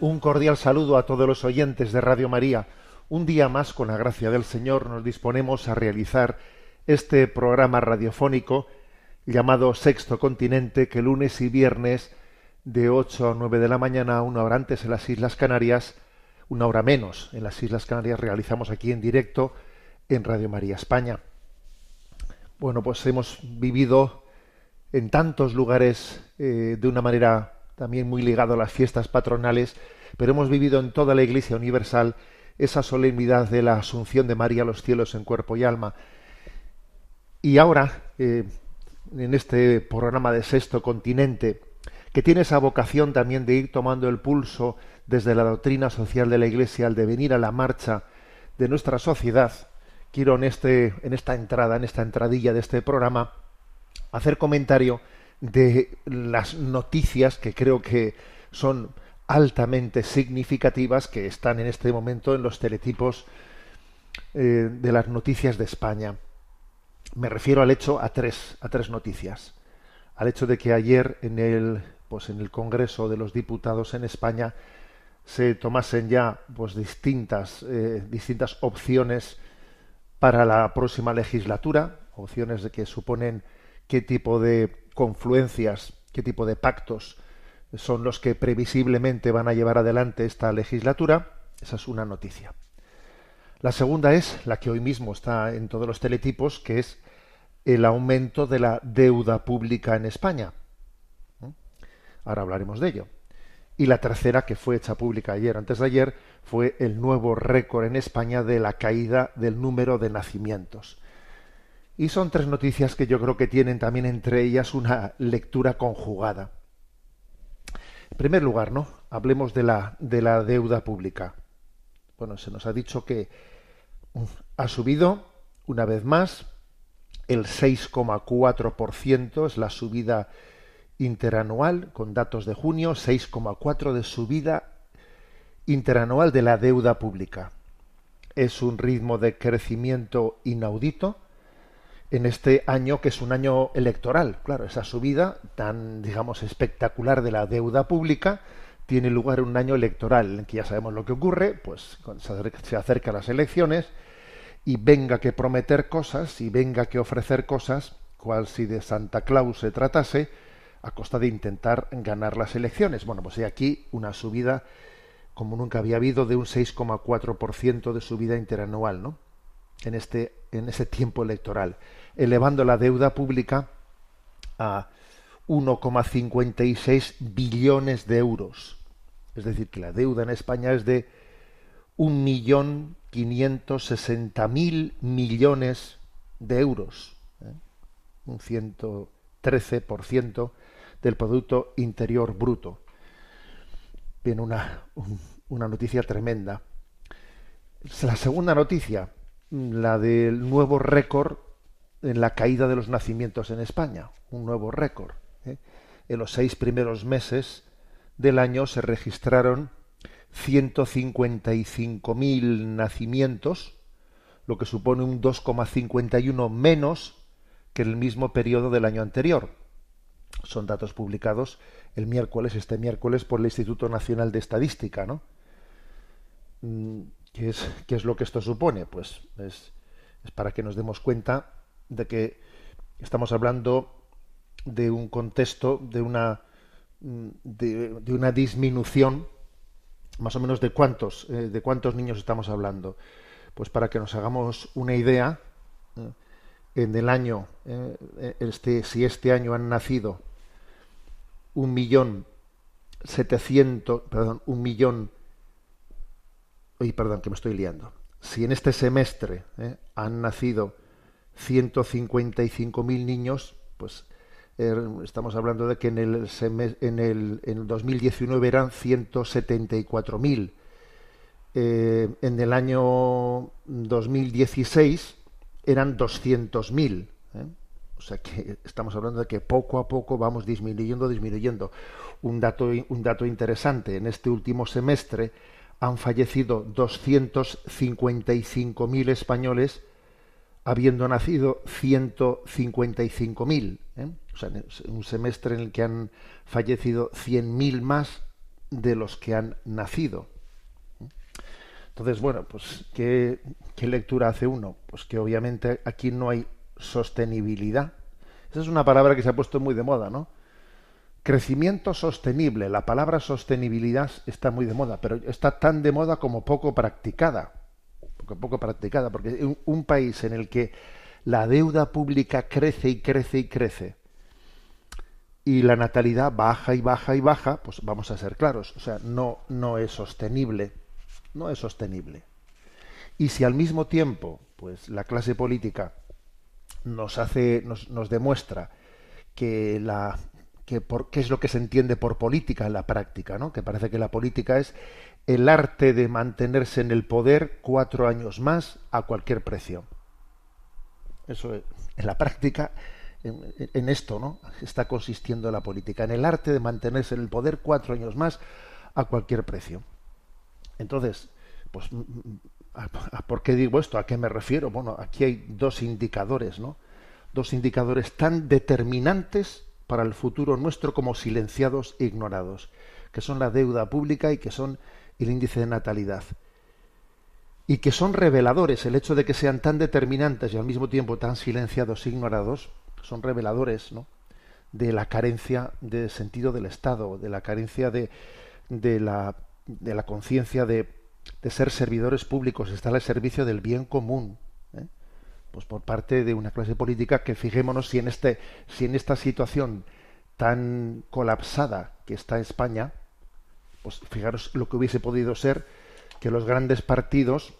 Un cordial saludo a todos los oyentes de Radio María. Un día más, con la gracia del Señor, nos disponemos a realizar este programa radiofónico llamado Sexto Continente, que lunes y viernes de 8 a 9 de la mañana, una hora antes en las Islas Canarias, una hora menos en las Islas Canarias, realizamos aquí en directo en Radio María España. Bueno, pues hemos vivido en tantos lugares eh, de una manera también muy ligado a las fiestas patronales, pero hemos vivido en toda la Iglesia Universal esa solemnidad de la Asunción de María a los cielos en cuerpo y alma. Y ahora, eh, en este programa de Sexto Continente, que tiene esa vocación también de ir tomando el pulso desde la doctrina social de la Iglesia al devenir a la marcha de nuestra sociedad, quiero en, este, en esta entrada, en esta entradilla de este programa, hacer comentario de las noticias que creo que son altamente significativas que están en este momento en los teletipos eh, de las noticias de España. Me refiero al hecho a tres, a tres noticias. Al hecho de que ayer en el, pues en el Congreso de los Diputados en España se tomasen ya pues distintas, eh, distintas opciones para la próxima legislatura, opciones de que suponen qué tipo de confluencias, qué tipo de pactos son los que previsiblemente van a llevar adelante esta legislatura. Esa es una noticia. La segunda es la que hoy mismo está en todos los teletipos, que es el aumento de la deuda pública en España. ¿Mm? Ahora hablaremos de ello. Y la tercera, que fue hecha pública ayer, antes de ayer, fue el nuevo récord en España de la caída del número de nacimientos. Y son tres noticias que yo creo que tienen también entre ellas una lectura conjugada. En primer lugar, ¿no? Hablemos de la, de la deuda pública. Bueno, se nos ha dicho que mm, ha subido una vez más el 6,4%, es la subida interanual, con datos de junio, 6,4% de subida interanual de la deuda pública. Es un ritmo de crecimiento inaudito en este año que es un año electoral. Claro, esa subida tan, digamos, espectacular de la deuda pública tiene lugar en un año electoral, en que ya sabemos lo que ocurre, pues se acercan las elecciones y venga que prometer cosas y venga que ofrecer cosas, cual si de Santa Claus se tratase, a costa de intentar ganar las elecciones. Bueno, pues hay aquí una subida como nunca había habido de un 6,4% de subida interanual, ¿no? En este en ese tiempo electoral elevando la deuda pública a 1,56 billones de euros. Es decir, que la deuda en España es de 1.560.000 millones de euros, ¿eh? un 113% del Producto Interior Bruto. Bien, una, una noticia tremenda. La segunda noticia, la del nuevo récord en la caída de los nacimientos en España, un nuevo récord. ¿eh? En los seis primeros meses del año se registraron 155.000 nacimientos, lo que supone un 2,51 menos que el mismo periodo del año anterior. Son datos publicados el miércoles, este miércoles, por el Instituto Nacional de Estadística, ¿no? Mm, ¿Qué es, qué es lo que esto supone? Pues es, es para que nos demos cuenta de que estamos hablando de un contexto, de una, de, una disminución, más o menos de cuántos, eh, de cuántos niños estamos hablando. Pues para que nos hagamos una idea, eh, en el año, eh, este, si este año han nacido un millón setecientos, perdón, un millón, oye, perdón, que me estoy liando, si en este semestre han nacido 155.000 niños, pues er, estamos hablando de que en el, en el, en el 2019 eran 174.000. Eh, en el año 2016 eran 200.000. ¿eh? O sea que estamos hablando de que poco a poco vamos disminuyendo, disminuyendo. Un dato, un dato interesante, en este último semestre han fallecido 255.000 españoles, habiendo nacido 155.000. ¿eh? O sea, un semestre en el que han fallecido 100.000 más de los que han nacido. Entonces, bueno, pues ¿qué, ¿qué, lectura hace uno? Pues que obviamente aquí no hay sostenibilidad. Esa es una palabra que se ha puesto muy de moda, ¿no? Crecimiento sostenible. La palabra sostenibilidad está muy de moda, pero está tan de moda como poco practicada. Poco, practicada, porque un, un país en el que la deuda pública crece y crece y crece y la natalidad baja y baja y baja, pues vamos a ser claros, o sea, no, no es sostenible, no es sostenible. Y si al mismo tiempo, pues la clase política nos hace, nos, nos demuestra que la que por, qué es lo que se entiende por política en la práctica, ¿no? Que parece que la política es el arte de mantenerse en el poder cuatro años más a cualquier precio. Eso es, en la práctica, en, en, esto, ¿no? Está consistiendo la política, en el arte de mantenerse en el poder cuatro años más a cualquier precio. Entonces, pues, ¿por qué digo esto? ¿A qué me refiero? Bueno, aquí hay dos indicadores, ¿no? Dos indicadores tan determinantes para el futuro nuestro como silenciados e ignorados, que son la deuda pública y que son el índice de natalidad. Y que son reveladores, el hecho de que sean tan determinantes y al mismo tiempo tan silenciados e ignorados, son reveladores ¿no? de la carencia de sentido del Estado, de la carencia de, de la, de la conciencia de, de ser servidores públicos, estar al servicio del bien común, pues por parte de una clase política que fijémonos si en este si en esta situación tan colapsada que está España pues fijaros lo que hubiese podido ser que los grandes partidos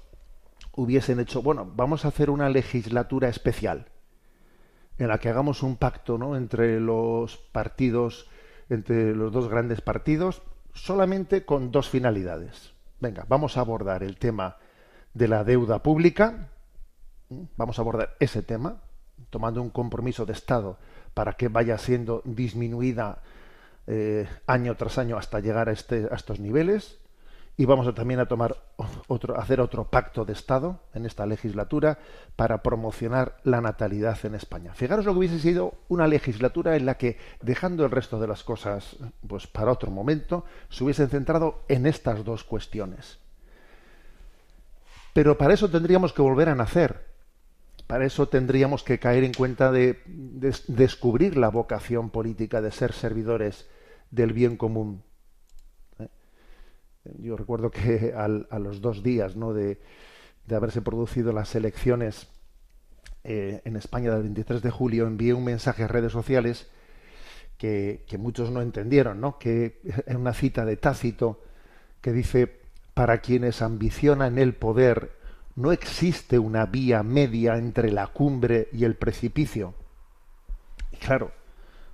hubiesen hecho bueno vamos a hacer una legislatura especial en la que hagamos un pacto ¿no? entre los partidos entre los dos grandes partidos solamente con dos finalidades venga vamos a abordar el tema de la deuda pública vamos a abordar ese tema, tomando un compromiso de Estado para que vaya siendo disminuida eh, año tras año hasta llegar a, este, a estos niveles. Y vamos a, también a tomar otro, hacer otro pacto de Estado en esta legislatura para promocionar la natalidad en España. Fijaros lo que hubiese sido una legislatura en la que, dejando el resto de las cosas pues para otro momento, se hubiesen centrado en estas dos cuestiones. Pero para eso tendríamos que volver a nacer, para eso tendríamos que caer en cuenta de, de, descubrir la vocación política de ser servidores del bien común. ¿Eh? Yo recuerdo que a los dos días ¿no? de, haberse producido las elecciones eh, en España del 23 de julio envié un mensaje a redes sociales que, que muchos no entendieron, ¿no? que es una cita de Tácito que dice, para quienes ambicionan el poder no existe una vía media entre la cumbre y el precipicio. Y claro,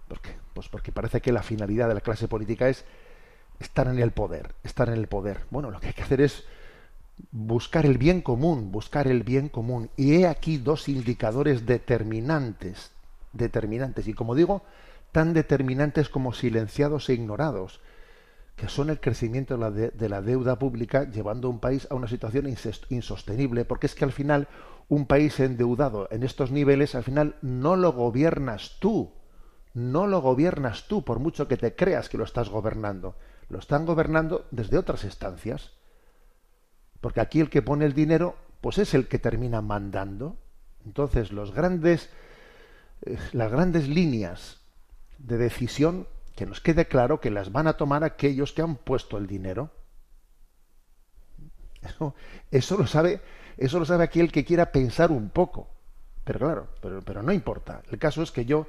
¿por qué? Pues porque parece que la finalidad de la clase política es estar en el poder, estar en el poder. Bueno, lo que hay que hacer es buscar el bien común, buscar el bien común. Y he aquí dos indicadores determinantes, determinantes, y como digo, tan determinantes como silenciados e ignorados que son el crecimiento de la, de, la, deuda pública llevando a un país a una situación insostenible, porque es que al final un país endeudado en estos niveles, al final no lo gobiernas tú, no lo gobiernas tú, por mucho que te creas que lo estás gobernando, lo están gobernando desde otras estancias, porque aquí el que pone el dinero, pues es el que termina mandando. Entonces los grandes, eh, las grandes líneas de decisión que nos quede claro que las van a tomar aquellos que han puesto el dinero. Eso, eso lo sabe, eso lo sabe aquel que quiera pensar un poco. Pero claro, pero, pero no importa. El caso es que yo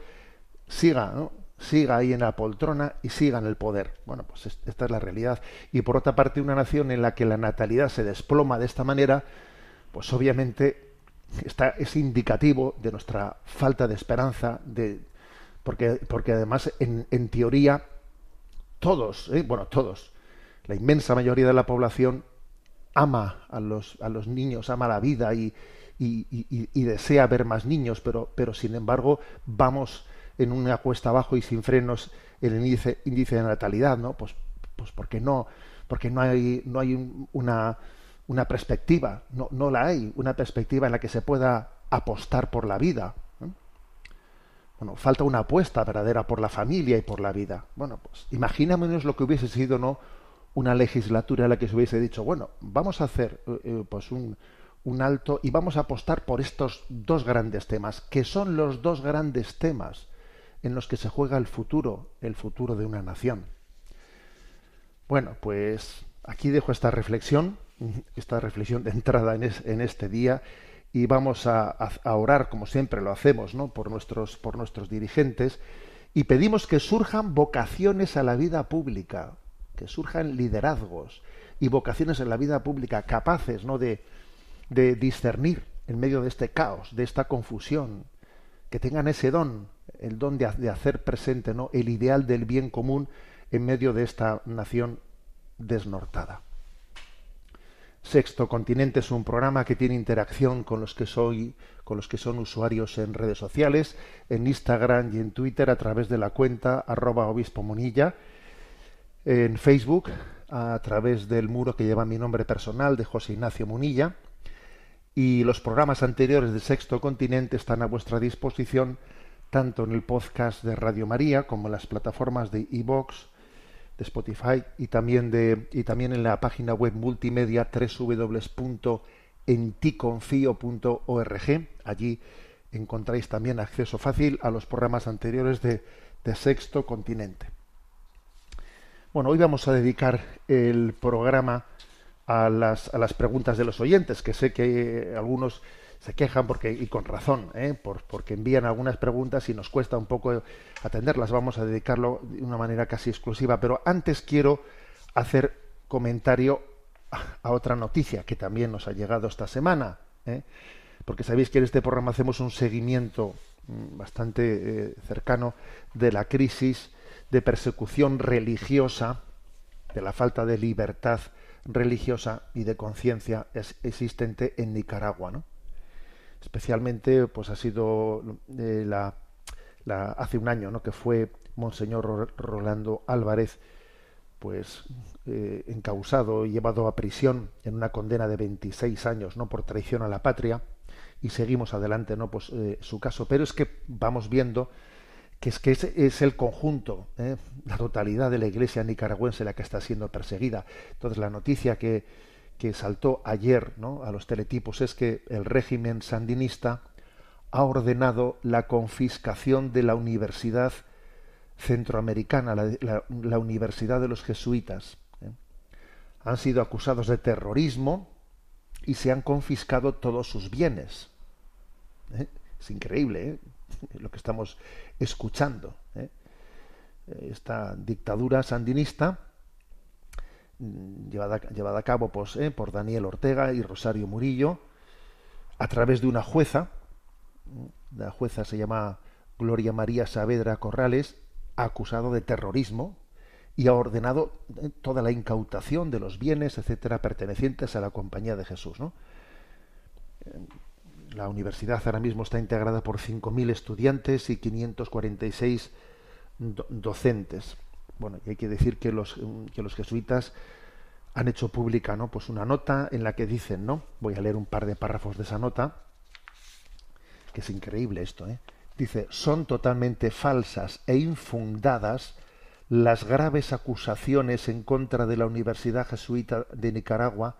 siga, ¿no? siga ahí en la poltrona y siga en el poder. Bueno, pues esta es la realidad. Y por otra parte, una nación en la que la natalidad se desploma de esta manera, pues obviamente está, es indicativo de nuestra falta de esperanza, de, porque, porque además en, en teoría todos, ¿eh? bueno, todos, la inmensa mayoría de la población ama a los, a los niños, ama la vida y, y, desea ver más niños, pero, pero sin embargo vamos en una cuesta abajo y sin frenos el índice, índice de natalidad, ¿no? Pues, pues porque no, porque no hay, no hay una, una perspectiva, no, no la hay, una perspectiva en la que se pueda apostar por la vida. Bueno, falta una apuesta verdadera por la familia y por la vida. Bueno, pues imaginémonos lo que hubiese sido, ¿no? Una legislatura en la que se hubiese dicho, bueno, vamos a hacer eh, eh, pues un, un alto y vamos a apostar por estos dos grandes temas, que son los dos grandes temas en los que se juega el futuro, el futuro de una nación. Bueno, pues aquí dejo esta reflexión, esta reflexión de entrada en, este día y vamos a, orar como siempre lo hacemos, ¿no? Por nuestros, por nuestros dirigentes y pedimos que surjan vocaciones a la vida pública, que surjan liderazgos y vocaciones en la vida pública capaces, ¿no? De, de discernir en medio de este caos, de esta confusión, que tengan ese don, el don de, hacer presente ¿no? el ideal del bien común en medio de esta nación desnortada. Sexto Continente es un programa que tiene interacción con los que soy, con los que son usuarios en redes sociales, en Instagram y en Twitter a través de la cuenta arroba obispo monilla, en Facebook a través del muro que lleva mi nombre personal de José Ignacio Munilla, y los programas anteriores de Sexto Continente están a vuestra disposición tanto en el podcast de Radio María como en las plataformas de iVoox, de Spotify y también, de, y también en la página web multimedia www.enticonfio.org. Allí encontráis también acceso fácil a los programas anteriores de, de Sexto Continente. Bueno, hoy vamos a dedicar el programa a las, a las preguntas de los oyentes, que sé que algunos se quejan porque y con razón, ¿eh? Por, porque envían algunas preguntas y nos cuesta un poco atenderlas. Vamos a dedicarlo de una manera casi exclusiva, pero antes quiero hacer comentario a, otra noticia que también nos ha llegado esta semana, ¿eh? porque sabéis que en este programa hacemos un seguimiento mm, bastante eh, cercano de la crisis de persecución religiosa, de la falta de libertad religiosa y de conciencia existente en Nicaragua, ¿no? Especialmente, pues ha sido eh, la, hace un año, ¿no? Que fue Monseñor Rolando Álvarez, pues eh, encausado y llevado a prisión en una condena de 26 años, ¿no? Por traición a la patria y seguimos adelante, ¿no? Pues eh, su caso, pero es que vamos viendo que es que es, el conjunto, ¿eh? la totalidad de la iglesia nicaragüense la que está siendo perseguida. Entonces la noticia que, que saltó ayer ¿no? a los teletipos es que el régimen sandinista ha ordenado la confiscación de la universidad centroamericana, la, la, Universidad de los Jesuitas. ¿eh? Han sido acusados de terrorismo y se han confiscado todos sus bienes. ¿eh? Es increíble, ¿eh? Lo que estamos escuchando. ¿eh? Esta dictadura sandinista, mm, llevada, llevada a cabo pues, ¿eh? por Daniel Ortega y Rosario Murillo, a través de una jueza, la jueza se llama Gloria María Saavedra Corrales, acusado de terrorismo y ha ordenado ¿eh? toda la incautación de los bienes, etcétera, pertenecientes a la Compañía de Jesús. ¿no? La universidad ahora mismo está integrada por 5.000 estudiantes y 546 docentes. Bueno, y hay que decir que los, que los jesuitas han hecho pública ¿no? pues una nota en la que dicen, ¿no? Voy a leer un par de párrafos de esa nota, que es increíble esto, ¿eh? Dice, son totalmente falsas e infundadas las graves acusaciones en contra de la Universidad Jesuita de Nicaragua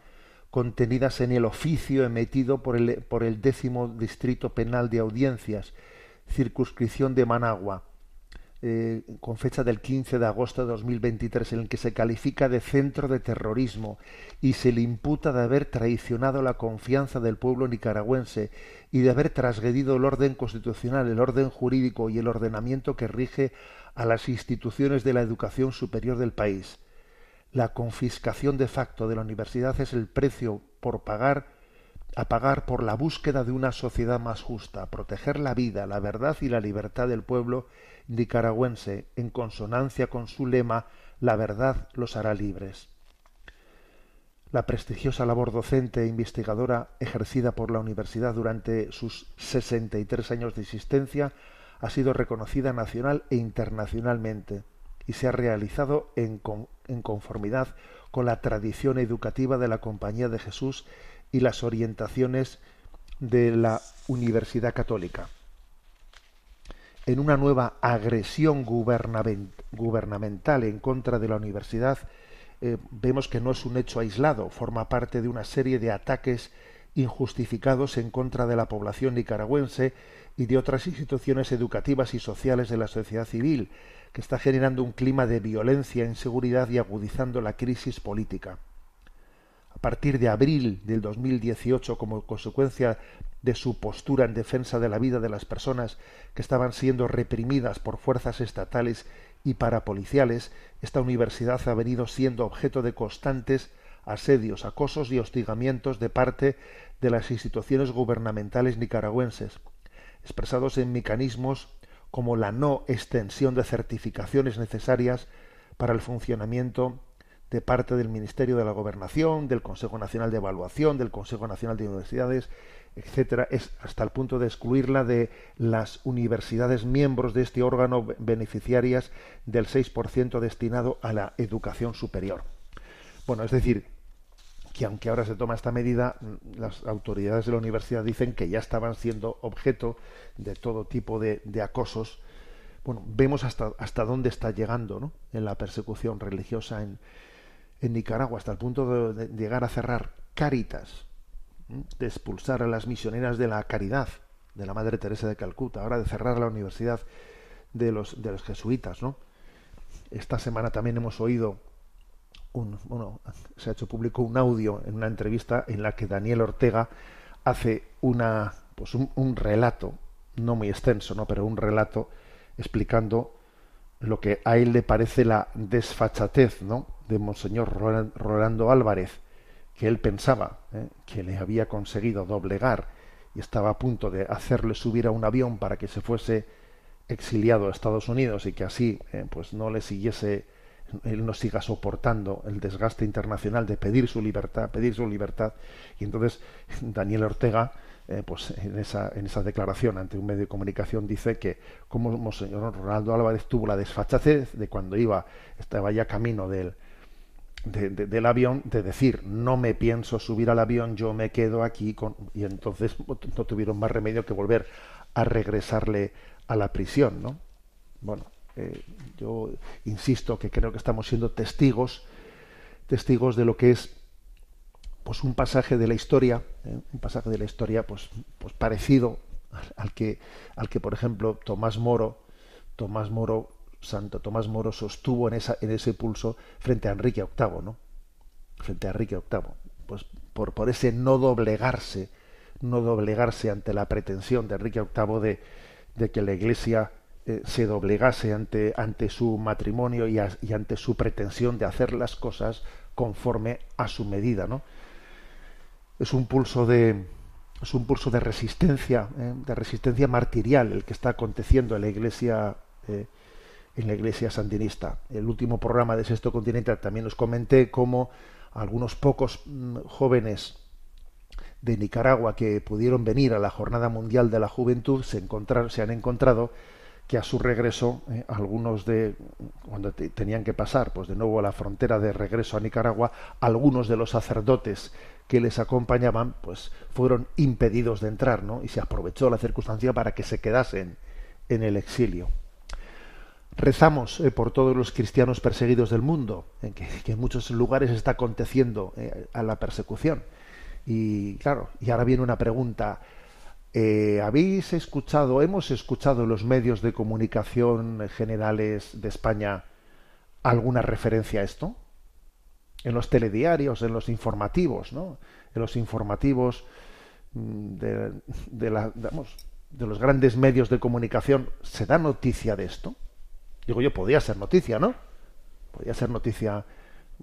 contenidas en el oficio emitido por el, por el décimo Distrito Penal de Audiencias, circunscripción de Managua, eh, con fecha del 15 de agosto de 2023, en el que se califica de centro de terrorismo y se le imputa de haber traicionado la confianza del pueblo nicaragüense y de haber transgredido el orden constitucional, el orden jurídico y el ordenamiento que rige a las instituciones de la educación superior del país la confiscación de facto de la universidad es el precio por pagar a pagar por la búsqueda de una sociedad más justa, proteger la vida, la verdad y la libertad del pueblo nicaragüense en consonancia con su lema La verdad los hará libres. La prestigiosa labor docente e investigadora ejercida por la universidad durante sus 63 años de existencia ha sido reconocida nacional e internacionalmente y se ha realizado en, en conformidad con la tradición educativa de la Compañía de Jesús y las orientaciones de la Universidad Católica. En una nueva agresión gubernamental en contra de la universidad, eh, vemos que no es un hecho aislado, forma parte de una serie de ataques injustificados en contra de la población nicaragüense y de otras instituciones educativas y sociales de la sociedad civil, que está generando un clima de violencia, inseguridad y agudizando la crisis política. A partir de abril del 2018 como consecuencia de su postura en defensa de la vida de las personas que estaban siendo reprimidas por fuerzas estatales y parapoliciales, esta universidad ha venido siendo objeto de constantes asedios, acosos y hostigamientos de parte de las instituciones gubernamentales nicaragüenses, expresados en mecanismos como la no extensión de certificaciones necesarias para el funcionamiento de parte del Ministerio de la Gobernación, del Consejo Nacional de Evaluación, del Consejo Nacional de Universidades, etcétera, es hasta el punto de excluirla de las universidades miembros de este órgano beneficiarias del 6% destinado a la educación superior. Bueno, es decir, que aunque ahora se toma esta medida, las autoridades de la universidad dicen que ya estaban siendo objeto de todo tipo de, acosos. Bueno, vemos hasta, hasta dónde está llegando ¿no? en la persecución religiosa en, Nicaragua hasta el punto de, llegar a cerrar Cáritas, de expulsar a las misioneras de la caridad de la Madre Teresa de Calcuta, ahora de cerrar la universidad de los, de los jesuitas, ¿no? Esta semana también hemos oído bueno, se ha hecho público un audio en una entrevista en la que Daniel Ortega hace una, pues un, un relato, no muy extenso, ¿no? pero un relato explicando lo que a él le parece la desfachatez, ¿no? de Monseñor Rolando Álvarez, que él pensaba ¿eh? que le había conseguido doblegar y estaba a punto de hacerle subir a un avión para que se fuese exiliado a Estados Unidos y que así ¿eh? pues no le siguiese él no siga soportando el desgaste internacional de pedir su libertad, pedir su libertad. Y entonces Daniel Ortega, eh, pues en esa, en esa declaración ante un medio de comunicación dice que como Monseñor Ronaldo Álvarez tuvo la desfachatez de cuando iba, estaba ya camino del, del avión de decir no me pienso subir al avión, yo me quedo aquí con... y entonces no tuvieron más remedio que volver a regresarle a la prisión, ¿no? Bueno, eh, yo insisto que creo que estamos siendo testigos, testigos de lo que es pues un pasaje de la historia, ¿eh? un pasaje de la historia pues, pues parecido al que, al que por ejemplo Tomás Moro, Tomás Moro Santo Tomás Moro sostuvo en, esa, en ese pulso frente a Enrique VIII, ¿no? Frente a Enrique VIII, pues por, por ese no doblegarse, no doblegarse ante la pretensión de Enrique VIII de, de que la Iglesia eh, se doblegase ante, ante su matrimonio y, y, ante su pretensión de hacer las cosas conforme a su medida, ¿no? Es un pulso de es un pulso de resistencia, ¿eh? de resistencia martirial el que está aconteciendo en la Iglesia eh, en la iglesia sandinista. El último programa de Sexto Continente también os comenté cómo algunos pocos mm, jóvenes de Nicaragua que pudieron venir a la Jornada Mundial de la Juventud se, se han encontrado que a su regreso eh, algunos de cuando tenían que pasar pues de nuevo a la frontera de regreso a Nicaragua algunos de los sacerdotes que les acompañaban pues fueron impedidos de entrar ¿no? y se aprovechó la circunstancia para que se quedasen en el exilio rezamos eh, por todos los cristianos perseguidos del mundo, en que, en muchos lugares está aconteciendo eh, a la persecución. Y claro, y ahora viene una pregunta. Eh, ¿Habéis escuchado, hemos escuchado en los medios de comunicación generales de España alguna referencia a esto? En los telediarios, en los informativos, ¿no? En los informativos mm, de, de, los grandes medios de comunicación, ¿se da noticia de esto? Digo yo, podía ser noticia, ¿no? Podía ser noticia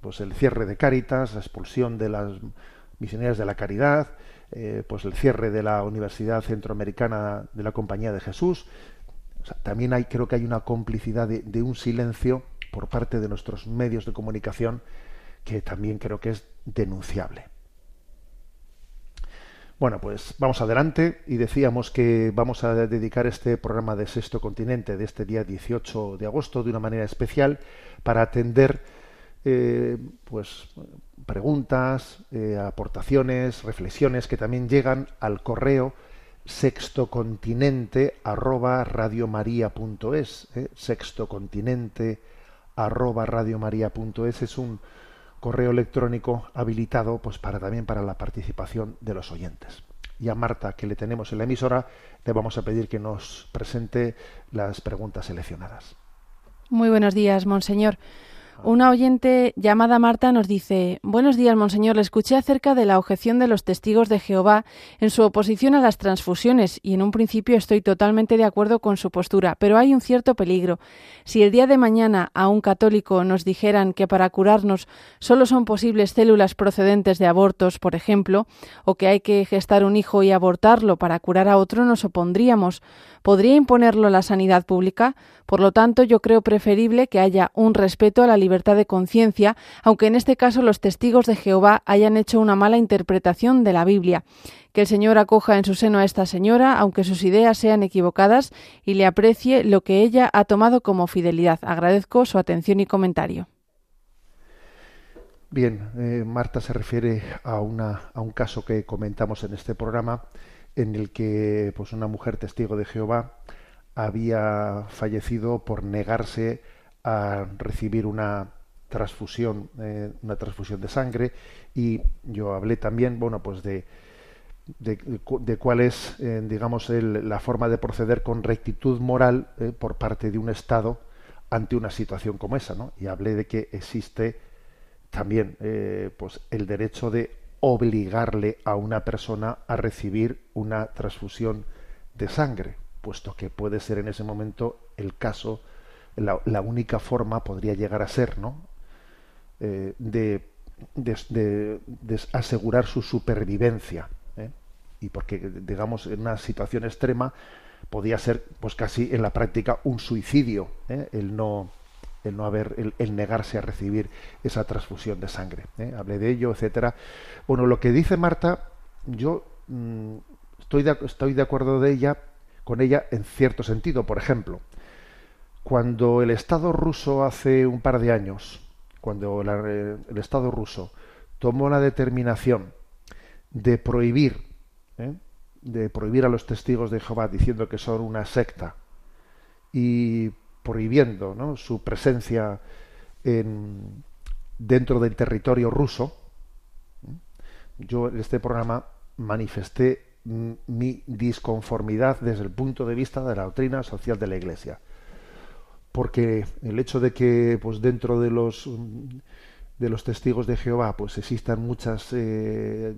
pues el cierre de Cáritas, la expulsión de las misioneras de la caridad, pues el cierre de la Universidad Centroamericana de la Compañía de Jesús. también hay, creo que hay una complicidad de, un silencio por parte de nuestros medios de comunicación que también creo que es denunciable. Bueno, pues vamos adelante y decíamos que vamos a dedicar este programa de Sexto Continente de este día 18 de agosto de una manera especial para atender eh, pues preguntas, eh, aportaciones, reflexiones que también llegan al correo sextocontinente arroba eh, sextocontinente arroba es un correo electrónico habilitado pues para también para la participación de los oyentes. Y a Marta, que le tenemos en la emisora, le vamos a pedir que nos presente las preguntas seleccionadas. Muy buenos días, monseñor. Una oyente llamada Marta nos dice Buenos días, monseñor. Le escuché acerca de la objeción de los testigos de Jehová en su oposición a las transfusiones y en un principio estoy totalmente de acuerdo con su postura, pero hay un cierto peligro. Si el día de mañana a un católico nos dijeran que para curarnos solo son posibles células procedentes de abortos, por ejemplo, o que hay que gestar un hijo y abortarlo para curar a otro, nos opondríamos. ¿Podría imponerlo la sanidad pública? Por lo tanto, yo creo preferible que haya un respeto a la libertad de conciencia, aunque en este caso los testigos de Jehová hayan hecho una mala interpretación de la Biblia. Que el Señor acoja en su seno a esta señora, aunque sus ideas sean equivocadas, y le aprecie lo que ella ha tomado como fidelidad. Agradezco su atención y comentario. Bien, eh, Marta se refiere a, una, a un caso que comentamos en este programa en el que pues una mujer testigo de Jehová había fallecido por negarse a recibir una transfusión eh, una transfusión de sangre y yo hablé también bueno pues de de, cuál es eh, digamos la forma de proceder con rectitud moral eh, por parte de un estado ante una situación como esa ¿no? y hablé de que existe también pues el derecho de obligarle a una persona a recibir una transfusión de sangre, puesto que puede ser en ese momento el caso, la, única forma podría llegar a ser, ¿no? Eh, de, de, asegurar su supervivencia. ¿eh? Y porque, digamos, en una situación extrema podía ser, pues casi en la práctica, un suicidio, ¿eh? el no el no haber, el, negarse a recibir esa transfusión de sangre. Hablé de ello, etcétera. Bueno, lo que dice Marta, yo mm, estoy, de, estoy de acuerdo de ella, con ella en cierto sentido. Por ejemplo, cuando el Estado ruso hace un par de años, cuando el Estado ruso tomó la determinación de prohibir, ¿eh? de prohibir a los testigos de Jehová diciendo que son una secta y prohibiendo su presencia en, dentro del territorio ruso, yo en este programa manifesté mi disconformidad desde el punto de vista de la doctrina social de la Iglesia. Porque el hecho de que pues dentro de los de los testigos de Jehová pues existan muchas eh,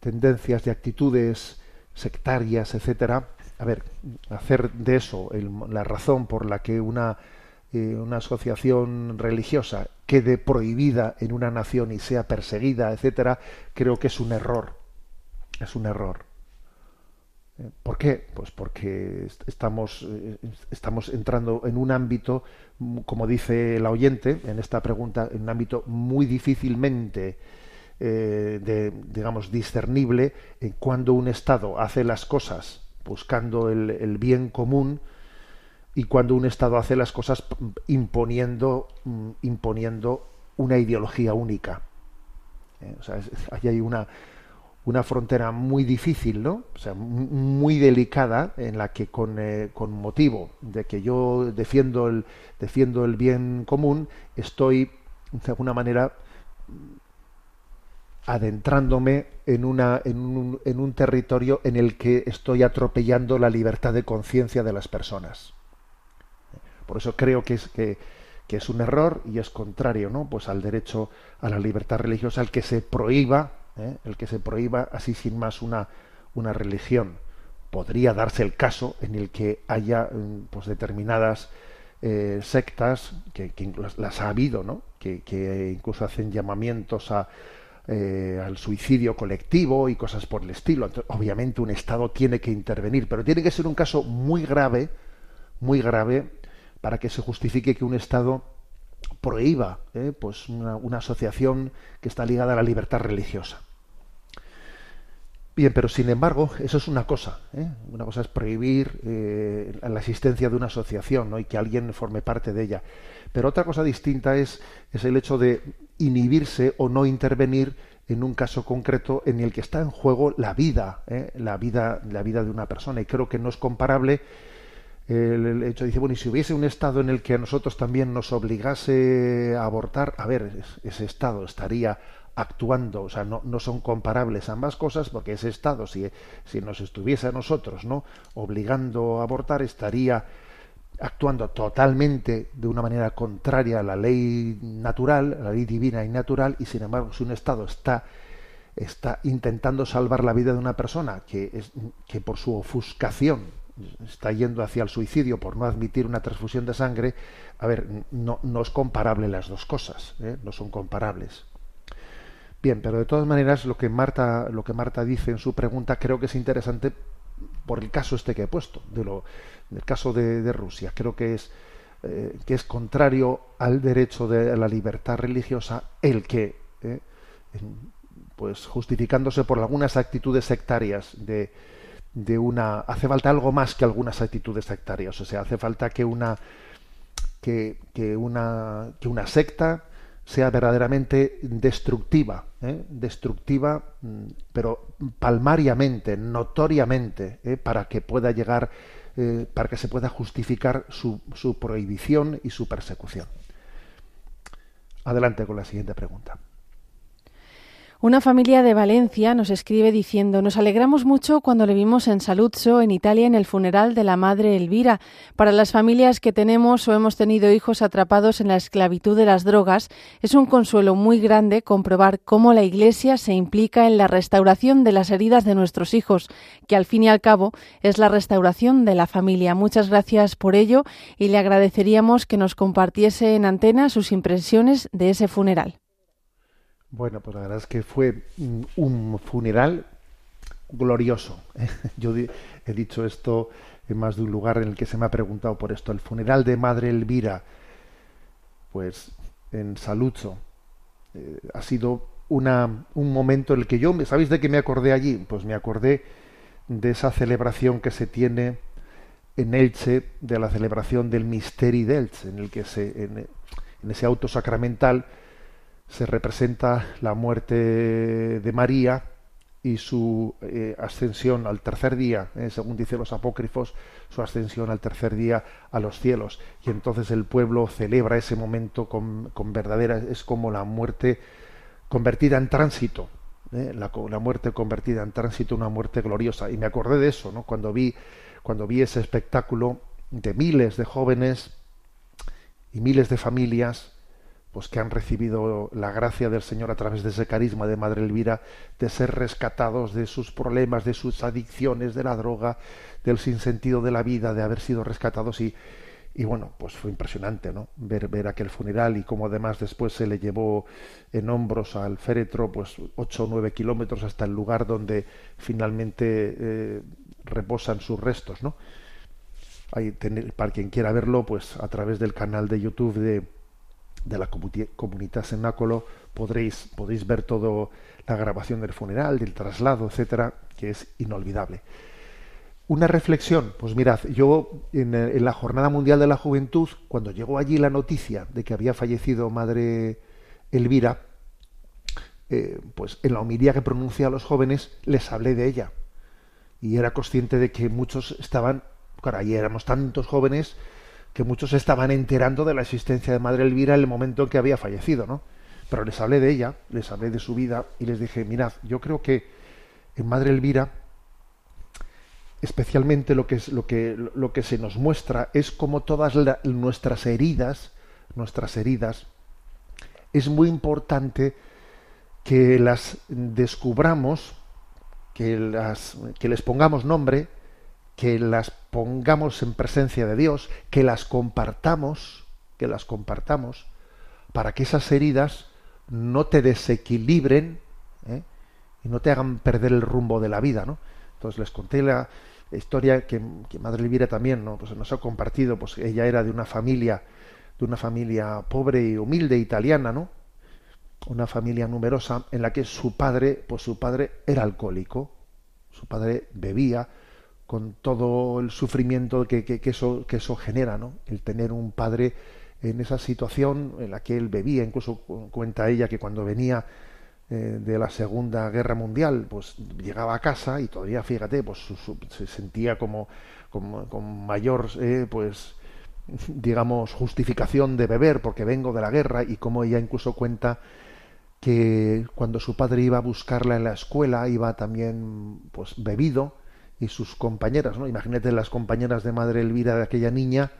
tendencias y actitudes sectarias, etcétera, a ver, hacer de eso la razón por la que una, eh, una asociación religiosa quede prohibida en una nación y sea perseguida, etcétera, creo que es un error. Es un error. Eh, ¿Por qué? Pues porque estamos, eh, estamos entrando en un ámbito, como dice la oyente en esta pregunta, en un ámbito muy difícilmente de, digamos, discernible en cuando un Estado hace las cosas buscando el, bien común y cuando un Estado hace las cosas imponiendo, mm, imponiendo una ideología única. Eh, o sea, ahí hay una, una frontera muy difícil, ¿no? O sea, muy delicada en la que con, eh, con, motivo de que yo defiendo el, defiendo el bien común, estoy de alguna manera adentrándome en, una, en, un, en un territorio en el que estoy atropellando la libertad de conciencia de las personas. Por eso creo que es, que, que es un error y es contrario ¿no? pues al derecho a la libertad religiosa el que se prohíba, ¿eh? el que se prohíba así sin más una, una religión. Podría darse el caso en el que haya mm, pues, determinadas eh, sectas, que, las ha habido, ¿no? que, que incluso hacen llamamientos a, eh, al suicidio colectivo y cosas por el estilo. obviamente un Estado tiene que intervenir, pero tiene que ser un caso muy grave, muy grave, para que se justifique que un Estado prohíba eh, pues una, asociación que está ligada a la libertad religiosa. Bien, pero sin embargo, eso es una cosa. ¿eh? Una cosa es prohibir la existencia de una asociación ¿no? y que alguien forme parte de ella. Pero otra cosa distinta es, es el hecho de inhibirse o no intervenir en un caso concreto en el que está en juego la vida, ¿eh? la vida, la vida de una persona. Y creo que no es comparable el, hecho dice bueno y si hubiese un estado en el que a nosotros también nos obligase a abortar, a ver, ese estado estaría actuando, o sea, no, no son comparables ambas cosas, porque ese estado, si, si nos estuviese a nosotros, ¿no? obligando a abortar, estaría actuando totalmente de una manera contraria a la ley natural, a la ley divina y natural, y sin embargo, si un Estado está, está intentando salvar la vida de una persona que, es, que por su ofuscación está yendo hacia el suicidio por no admitir una transfusión de sangre, a ver, no, no es comparable las dos cosas, ¿eh? no son comparables. Bien, pero de todas maneras lo que Marta, lo que Marta dice en su pregunta creo que es interesante por el caso este que he puesto, de lo, del caso de, Rusia. Creo que es, eh, que es contrario al derecho de la libertad religiosa el que, eh, pues justificándose por algunas actitudes sectarias de, de una hace falta algo más que algunas actitudes sectarias o sea hace falta que una que, una que una secta sea verdaderamente destructiva, ¿eh? destructiva, mm, pero palmariamente, notoriamente, ¿eh? para que pueda llegar, eh, para que se pueda justificar su, su prohibición y su persecución. Adelante con la siguiente pregunta. Una familia de Valencia nos escribe diciendo, nos alegramos mucho cuando le vimos en Saluzzo, en Italia, en el funeral de la madre Elvira. Para las familias que tenemos o hemos tenido hijos atrapados en la esclavitud de las drogas, es un consuelo muy grande comprobar cómo la Iglesia se implica en la restauración de las heridas de nuestros hijos, que al fin y al cabo es la restauración de la familia. Muchas gracias por ello y le agradeceríamos que nos compartiese en antena sus impresiones de ese funeral. Bueno, pues la verdad es que fue un funeral glorioso. Yo he dicho esto en más de un lugar en el que se me ha preguntado por esto. El funeral de Madre Elvira, pues en Saluzzo, eh, ha sido una, un momento en el que yo, ¿sabéis de qué me acordé allí? Pues me acordé de esa celebración que se tiene en Elche, de la celebración del Misteri de Elche, en el que se, en, en ese auto sacramental, se representa la muerte de María y su eh, ascensión al tercer día, eh, según dicen los apócrifos, su ascensión al tercer día a los cielos. Y entonces el pueblo celebra ese momento con, verdadera, es como la muerte convertida en tránsito, eh, la, la, muerte convertida en tránsito, una muerte gloriosa. Y me acordé de eso, ¿no? Cuando vi, cuando vi ese espectáculo de miles de jóvenes y miles de familias pues que han recibido la gracia del Señor a través de ese carisma de Madre Elvira, de ser rescatados de sus problemas, de sus adicciones, de la droga, del sinsentido de la vida, de haber sido rescatados y, y bueno, pues fue impresionante, ¿no? Ver, ver aquel funeral y cómo además después se le llevó en hombros al féretro, pues ocho o nueve kilómetros hasta el lugar donde finalmente eh, reposan sus restos, ¿no? Para quien quiera verlo, pues a través del canal de YouTube de de la comunidad cenáculo podréis, podéis ver toda la grabación del funeral, del traslado, etcétera, que es inolvidable. Una reflexión, pues mirad, yo en, la Jornada Mundial de la Juventud, cuando llegó allí la noticia de que había fallecido Madre Elvira, eh, pues en la homilía que pronuncia a los jóvenes les hablé de ella. Y era consciente de que muchos estaban, claro, éramos tantos jóvenes, que muchos estaban enterando de la existencia de Madre Elvira en el momento en que había fallecido, ¿no? Pero les hablé de ella, les hablé de su vida y les dije, mirad, yo creo que en Madre Elvira especialmente lo que, es, lo que, lo que se nos muestra es como todas nuestras heridas, nuestras heridas, es muy importante que las descubramos, que, las, que les pongamos nombre, que las pongamos en presencia de Dios, que las compartamos, que las compartamos, para que esas heridas no te desequilibren ¿eh? y no te hagan perder el rumbo de la vida, ¿no? Entonces les conté la historia que, Madre Elvira también, ¿no? Pues nos ha compartido, pues ella era de una familia, de una familia pobre y humilde italiana, ¿no? Una familia numerosa en la que su padre, pues su padre era alcohólico, su padre bebía, con todo el sufrimiento que, eso, que eso genera, ¿no? El tener un padre en esa situación en la que él bebía, incluso cuenta ella que cuando venía eh, de la Segunda Guerra Mundial, pues llegaba a casa y todavía, fíjate, pues se sentía como, con mayor, eh, pues digamos, justificación de beber porque vengo de la guerra y como ella incluso cuenta que cuando su padre iba a buscarla en la escuela iba también pues bebido y sus compañeras, ¿no? Imagínate las compañeras de Madre Elvira de aquella niña,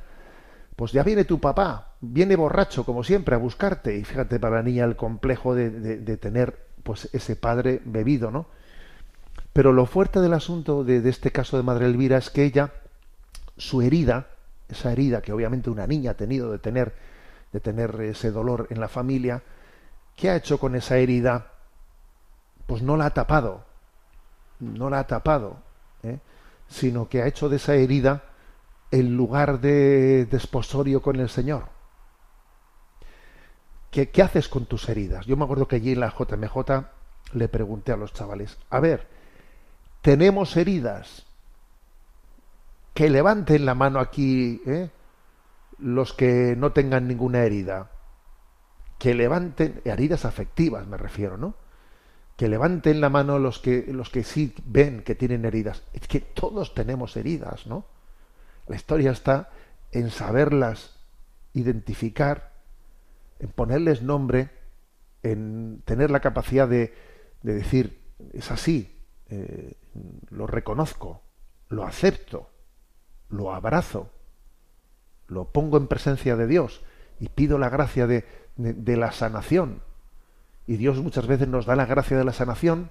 pues ya viene tu papá, viene borracho como siempre a buscarte. Y fíjate para la niña el complejo de, de, tener pues ese padre bebido, ¿no? Pero lo fuerte del asunto de, de, este caso de Madre Elvira es que ella, su herida, esa herida que obviamente una niña ha tenido de tener, de tener ese dolor en la familia, ¿qué ha hecho con esa herida? Pues no la ha tapado, no la ha tapado, ¿eh? sino que ha hecho de esa herida el lugar de desposorio con el Señor. ¿Qué, ¿Qué, haces con tus heridas? Yo me acuerdo que allí en la JMJ le pregunté a los chavales, a ver, tenemos heridas, que levanten la mano aquí ¿eh? los que no tengan ninguna herida, que levanten heridas afectivas, me refiero, ¿no? Que levanten la mano los que los que sí ven que tienen heridas. Es que todos tenemos heridas, ¿no? La historia está en saberlas identificar, en ponerles nombre, en tener la capacidad de, de decir, es así, eh, lo reconozco, lo acepto, lo abrazo, lo pongo en presencia de Dios y pido la gracia de, de, de la sanación. Y Dios muchas veces nos da la gracia de la sanación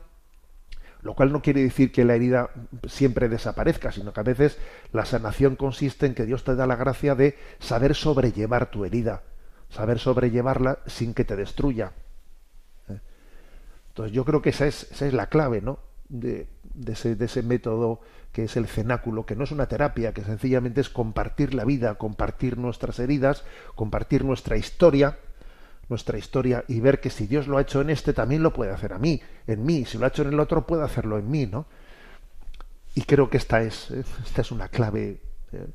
lo cual no quiere decir que la herida siempre desaparezca, sino que a veces la sanación consiste en que Dios te da la gracia de saber sobrellevar tu herida, saber sobrellevarla sin que te destruya. ¿Eh? Entonces yo creo que esa es, esa es la clave, ¿no? De, de, ese, de ese método que es el cenáculo, que no es una terapia, que sencillamente es compartir la vida, compartir nuestras heridas, compartir nuestra historia, nuestra historia y ver que si Dios lo ha hecho en este, también lo puede hacer a mí, en mí, si lo ha hecho en el otro, puede hacerlo en mí, ¿no? Y creo que esta es, esta es una clave eh,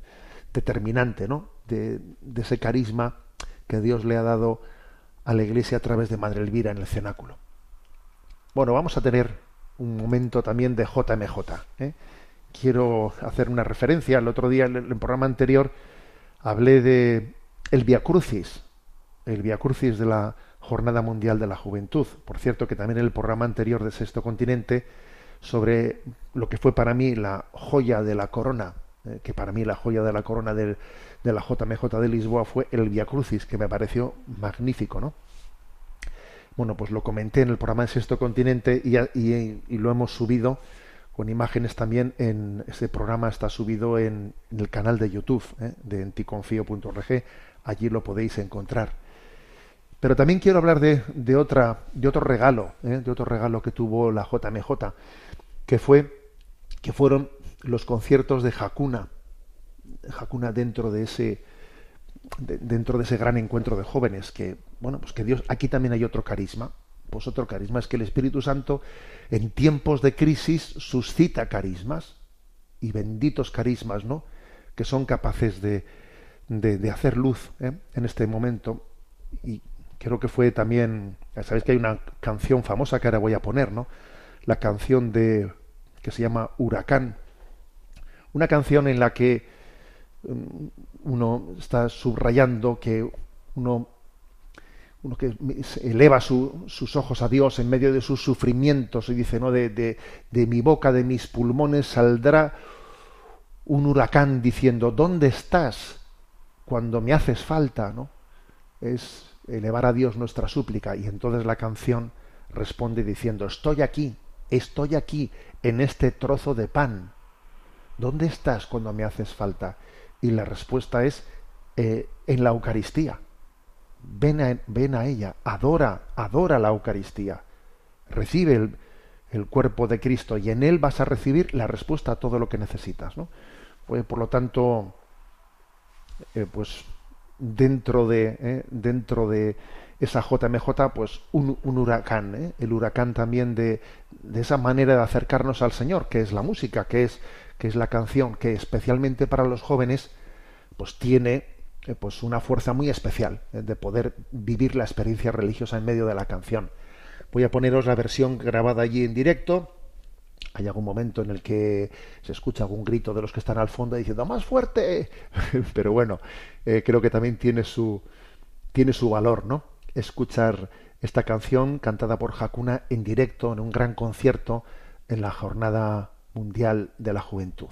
determinante, ¿no? De, ese carisma que Dios le ha dado a la Iglesia a través de Madre Elvira en el cenáculo. Bueno, vamos a tener un momento también de JMJ. ¿eh? Quiero hacer una referencia. El otro día, en el programa anterior, hablé de el Via el Via Crucis de la Jornada Mundial de la Juventud. Por cierto, que también en el programa anterior de Sexto Continente, sobre lo que fue para mí la joya de la corona, eh, que para mí la joya de la corona del, de la JMJ de Lisboa fue el Via Crucis, que me pareció magnífico, ¿no? Bueno, pues lo comenté en el programa de Sexto Continente y, y, lo hemos subido con imágenes también en ese programa está subido en, en el canal de YouTube ¿eh? de enticonfío.org allí lo podéis encontrar pero también quiero hablar de, de, otra, de otro regalo, ¿eh? de otro regalo que tuvo la JMJ, que fue que fueron los conciertos de Hakuna, Hakuna dentro de ese de, dentro de ese gran encuentro de jóvenes que bueno pues que Dios aquí también hay otro carisma pues otro carisma es que el Espíritu Santo en tiempos de crisis suscita carismas y benditos carismas no que son capaces de, de, de hacer luz ¿eh? en este momento y creo que fue también, sabéis que hay una canción famosa que ahora voy a poner, ¿no? La canción de que se llama Huracán. Una canción en la que um, uno está subrayando que uno, uno que eleva su, sus ojos a Dios en medio de sus sufrimientos y dice, ¿no? De, de, de mi boca, de mis pulmones saldrá un huracán diciendo, ¿dónde estás cuando me haces falta? ¿no? Es elevar a Dios nuestra súplica y entonces la canción responde diciendo, estoy aquí, estoy aquí en este trozo de pan. ¿Dónde estás cuando me haces falta? Y la respuesta es eh, en la Eucaristía. Ven a, ven a ella, adora, adora la Eucaristía. recibe el, el cuerpo de Cristo y en él vas a recibir la respuesta a todo lo que necesitas. ¿no? Pues, por lo tanto, eh, pues dentro de, eh, dentro de esa JMJ, pues un, huracán, ¿eh? el huracán también de, de, esa manera de acercarnos al Señor, que es la música, que es, que es la canción, que especialmente para los jóvenes, pues tiene pues una fuerza muy especial de poder vivir la experiencia religiosa en medio de la canción. Voy a poneros la versión grabada allí en directo. Hay algún momento en el que se escucha algún grito de los que están al fondo diciendo ¡Más fuerte! Pero bueno, eh, creo que también tiene su, tiene su valor, ¿no? Escuchar esta canción cantada por Hakuna en directo en un gran concierto en la Jornada Mundial de la Juventud.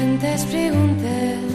Tantas preguntas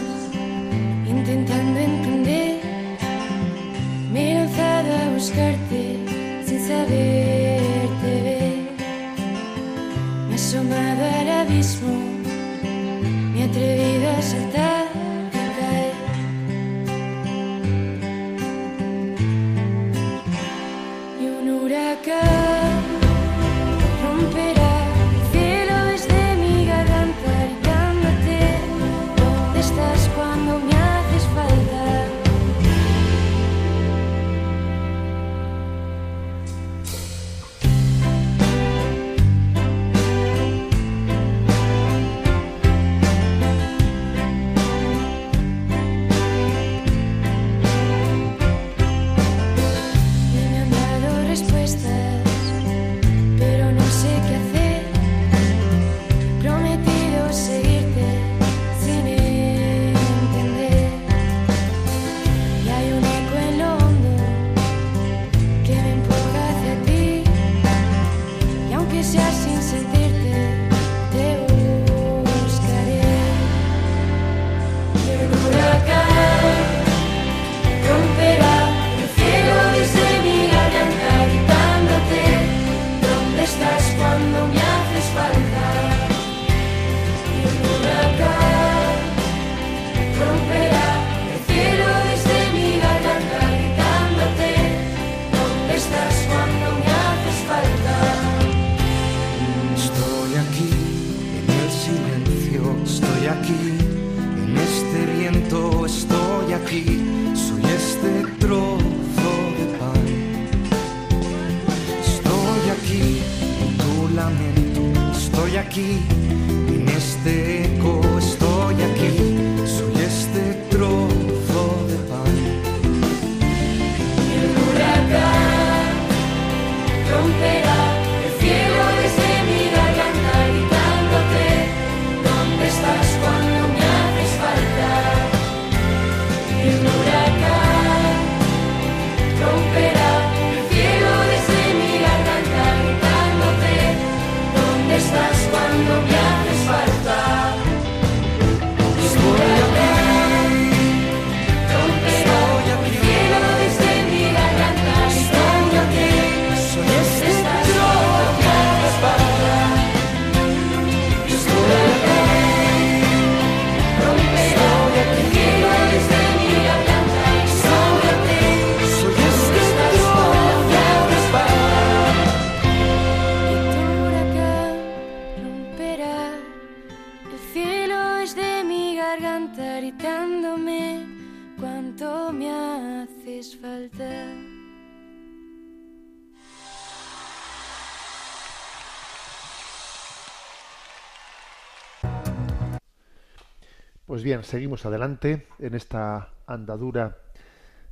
seguimos adelante en esta andadura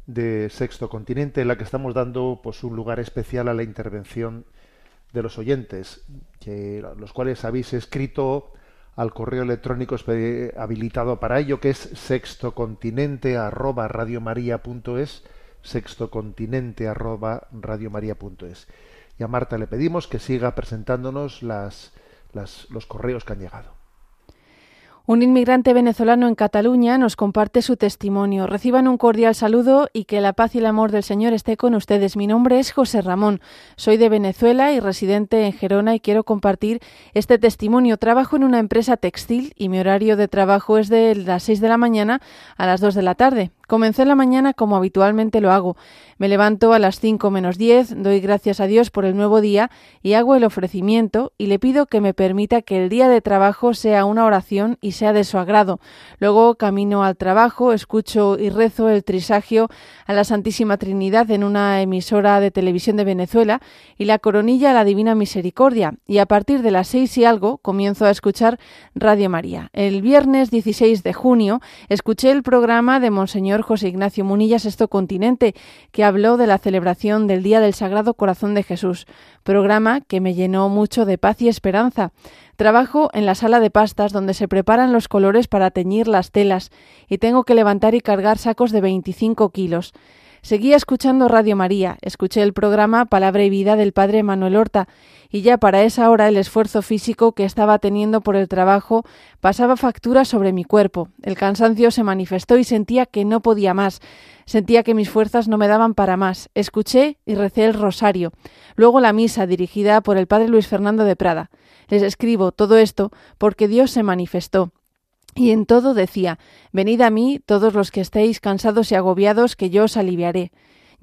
de Sexto Continente en la que estamos dando pues un lugar especial a la intervención de los oyentes, los cuales habéis escrito al correo electrónico habilitado para ello, que es sextocontinente arroba radiomaria.es, sextocontinente arroba. Y a Marta le pedimos que siga presentándonos los correos que han llegado. Un inmigrante venezolano en Cataluña nos comparte su testimonio. Reciban un cordial saludo y que la paz y el amor del Señor esté con ustedes. Mi nombre es José Ramón. Soy de Venezuela y residente en Gerona y quiero compartir este testimonio. Trabajo en una empresa textil y mi horario de trabajo es de las 6 de la mañana a las 2 de la tarde. Comencé la mañana como habitualmente lo hago. Me levanto a las 5 menos 10, doy gracias a Dios por el nuevo día y hago el ofrecimiento y le pido que me permita que el día de trabajo sea una oración y sea de su agrado. Luego camino al trabajo, escucho y rezo el trisagio a la Santísima Trinidad en una emisora de televisión de Venezuela y la coronilla a la Divina Misericordia. Y a partir de las seis y algo comienzo a escuchar Radio María. El viernes 16 de junio escuché el programa de Monseñor José Ignacio Munilla Sexto Continente, que habló de la celebración del Día del Sagrado Corazón de Jesús, programa que me llenó mucho de paz y esperanza. Trabajo en la sala de pastas donde se preparan los colores para teñir las telas y tengo que levantar y cargar sacos de 25 kilos. Seguía escuchando Radio María, escuché el programa Palabra y Vida del Padre Manuel Horta, y ya para esa hora el esfuerzo físico que estaba teniendo por el trabajo pasaba factura sobre mi cuerpo. El cansancio se manifestó y sentía que no podía más. Sentía que mis fuerzas no me daban para más. Escuché y recé el rosario. Luego la misa dirigida por el Padre Luis Fernando de Prada. Les escribo todo esto porque Dios se manifestó. Y en todo decía, Venid a mí todos los que estéis cansados y agobiados, que yo os aliviaré.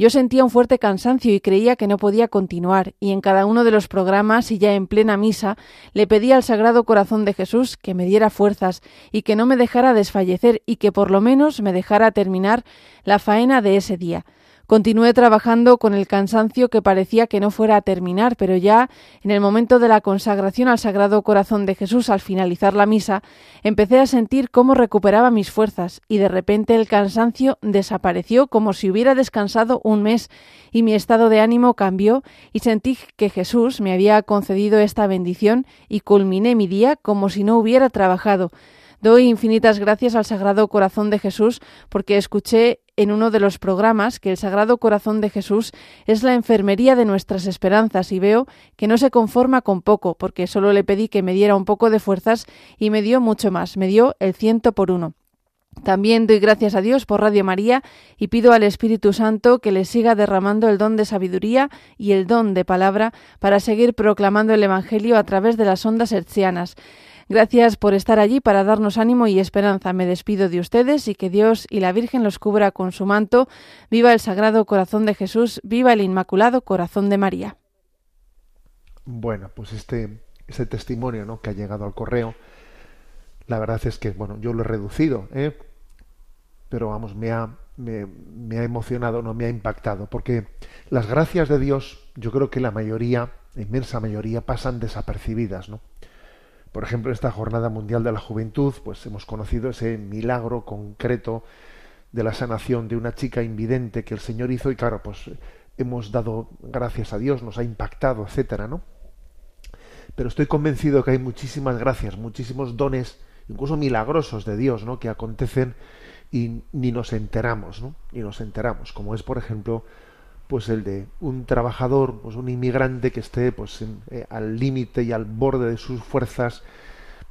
Yo sentía un fuerte cansancio y creía que no podía continuar, y en cada uno de los programas y ya en plena misa le pedí al Sagrado Corazón de Jesús que me diera fuerzas y que no me dejara desfallecer y que por lo menos me dejara terminar la faena de ese día. Continué trabajando con el cansancio que parecía que no fuera a terminar, pero ya en el momento de la consagración al Sagrado Corazón de Jesús al finalizar la misa, empecé a sentir cómo recuperaba mis fuerzas y de repente el cansancio desapareció como si hubiera descansado un mes y mi estado de ánimo cambió y sentí que Jesús me había concedido esta bendición y culminé mi día como si no hubiera trabajado. Doy infinitas gracias al Sagrado Corazón de Jesús porque escuché en uno de los programas que el Sagrado Corazón de Jesús es la enfermería de nuestras esperanzas y veo que no se conforma con poco porque solo le pedí que me diera un poco de fuerzas y me dio mucho más, me dio el ciento por uno. También doy gracias a Dios por Radio María y pido al Espíritu Santo que le siga derramando el don de sabiduría y el don de palabra para seguir proclamando el Evangelio a través de las ondas hertzianas. Gracias por estar allí para darnos ánimo y esperanza. Me despido de ustedes y que Dios y la Virgen los cubra con su manto. Viva el Sagrado Corazón de Jesús, viva el Inmaculado Corazón de María. Bueno, pues este, este testimonio ¿no? que ha llegado al correo, la verdad es que, bueno, yo lo he reducido, ¿eh? pero vamos, me ha, me, me ha emocionado, no me ha impactado, porque las gracias de Dios, yo creo que la mayoría, la inmensa mayoría, pasan desapercibidas, ¿no? Por ejemplo, esta Jornada Mundial de la Juventud, pues hemos conocido ese milagro concreto de la sanación de una chica invidente que el Señor hizo y claro, pues hemos dado gracias a Dios, nos ha impactado, etcétera, ¿no? Pero estoy convencido que hay muchísimas gracias, muchísimos dones, incluso milagrosos de Dios, ¿no? Que acontecen y ni nos enteramos, ¿no? Ni nos enteramos, como es, por ejemplo, pues el de un trabajador, pues un inmigrante que esté pues eh, al límite y al borde de sus fuerzas,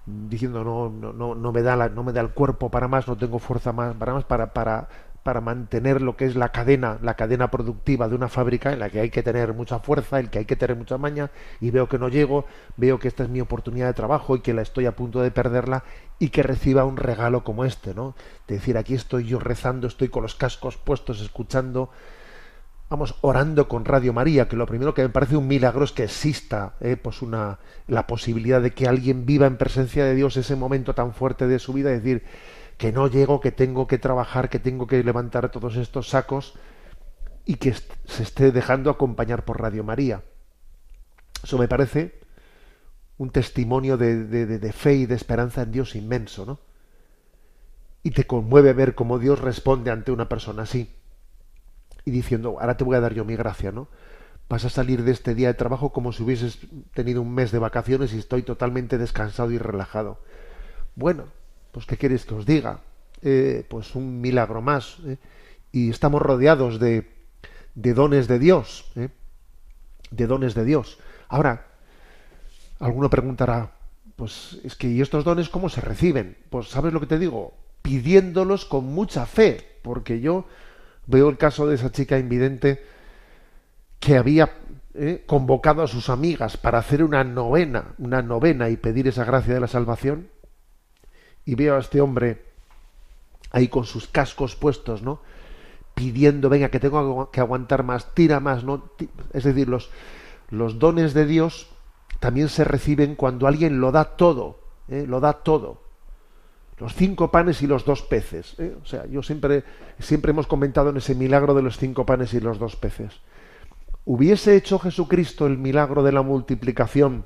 diciendo no, no, no, no me da la, no me da el cuerpo para más, no tengo fuerza más para más para, para, para mantener lo que es la cadena, la cadena productiva de una fábrica en la que hay que tener mucha fuerza, en que hay que tener mucha maña, y veo que no llego, veo que esta es mi oportunidad de trabajo y que la estoy a punto de perderla, y que reciba un regalo como este, ¿no? De decir, aquí estoy yo rezando, estoy con los cascos puestos, escuchando, vamos orando con Radio María, que lo primero que me parece un milagro es que exista eh, pues una, la posibilidad de que alguien viva en presencia de Dios ese momento tan fuerte de su vida, es decir, que no llego, que tengo que trabajar, que tengo que levantar todos estos sacos y que se esté dejando acompañar por Radio María. Eso me parece un testimonio de, de, de fe y de esperanza en Dios inmenso, ¿no? Y te conmueve ver cómo Dios responde ante una persona así y diciendo, ahora te voy a dar yo mi gracia, ¿no? Vas a salir de este día de trabajo como si hubieses tenido un mes de vacaciones y estoy totalmente descansado y relajado. Bueno, pues ¿qué queréis que os diga? Eh, pues un milagro más. ¿eh? Y estamos rodeados de, de dones de Dios. ¿eh? De dones de Dios. Ahora, alguno preguntará, pues es que ¿y estos dones cómo se reciben? Pues sabes lo que te digo, pidiéndolos con mucha fe, porque yo veo el caso de esa chica invidente que había eh, convocado a sus amigas para hacer una novena, una novena y pedir esa gracia de la salvación, y veo a este hombre ahí con sus cascos puestos, ¿no? pidiendo, venga, que tengo que aguantar más, tira más, ¿no? Es decir, los, los dones de Dios también se reciben cuando alguien lo da todo, ¿eh? lo da todo. Los cinco panes y los dos peces. ¿eh? O sea, yo siempre, siempre hemos comentado en ese milagro de los cinco panes y los dos peces. ¿Hubiese hecho Jesucristo el milagro de la multiplicación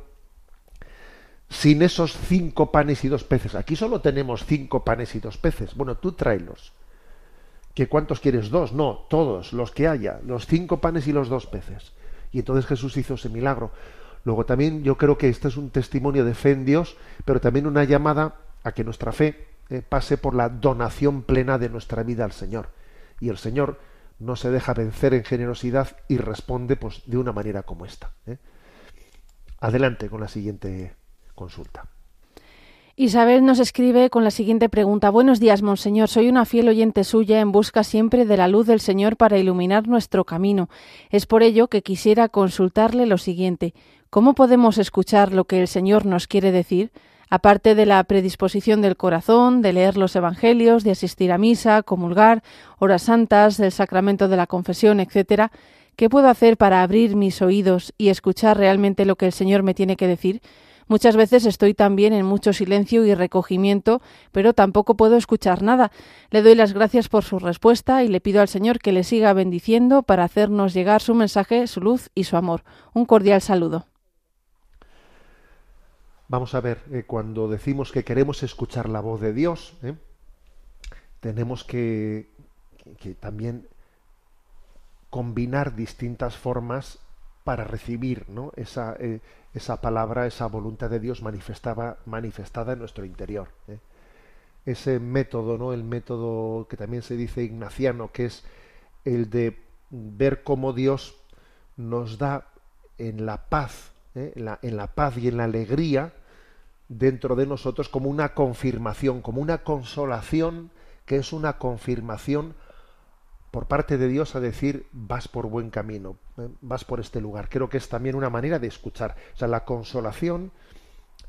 sin esos cinco panes y dos peces? Aquí solo tenemos cinco panes y dos peces. Bueno, tú tráelos ¿Que cuántos quieres? Dos. No, todos, los que haya, los cinco panes y los dos peces. Y entonces Jesús hizo ese milagro. Luego también yo creo que este es un testimonio de fe en Dios, pero también una llamada a que nuestra fe eh, pase por la donación plena de nuestra vida al Señor. Y el Señor no se deja vencer en generosidad y responde pues de una manera como esta. ¿eh? Adelante con la siguiente consulta. Isabel nos escribe con la siguiente pregunta. Buenos días, Monseñor. Soy una fiel oyente suya en busca siempre de la luz del Señor para iluminar nuestro camino. Es por ello que quisiera consultarle lo siguiente. ¿Cómo podemos escuchar lo que el Señor nos quiere decir? Aparte de la predisposición del corazón, de leer los Evangelios, de asistir a misa, comulgar, horas santas, del sacramento de la confesión, etc., ¿qué puedo hacer para abrir mis oídos y escuchar realmente lo que el Señor me tiene que decir? Muchas veces estoy también en mucho silencio y recogimiento, pero tampoco puedo escuchar nada. Le doy las gracias por su respuesta y le pido al Señor que le siga bendiciendo para hacernos llegar su mensaje, su luz y su amor. Un cordial saludo. Vamos a ver, eh, cuando decimos que queremos escuchar la voz de Dios, ¿eh? tenemos que, que también combinar distintas formas para recibir ¿no? esa, eh, esa palabra, esa voluntad de Dios manifestada, manifestada en nuestro interior. Ese método, ¿no? El método que también se dice ignaciano, que es el de ver cómo Dios nos da en la paz, en, la, en la paz y en la alegría dentro de nosotros como una confirmación, como una consolación que es una confirmación por parte de Dios a decir vas por buen camino, eh, vas por este lugar. Creo que es también una manera de escuchar. O sea, la consolación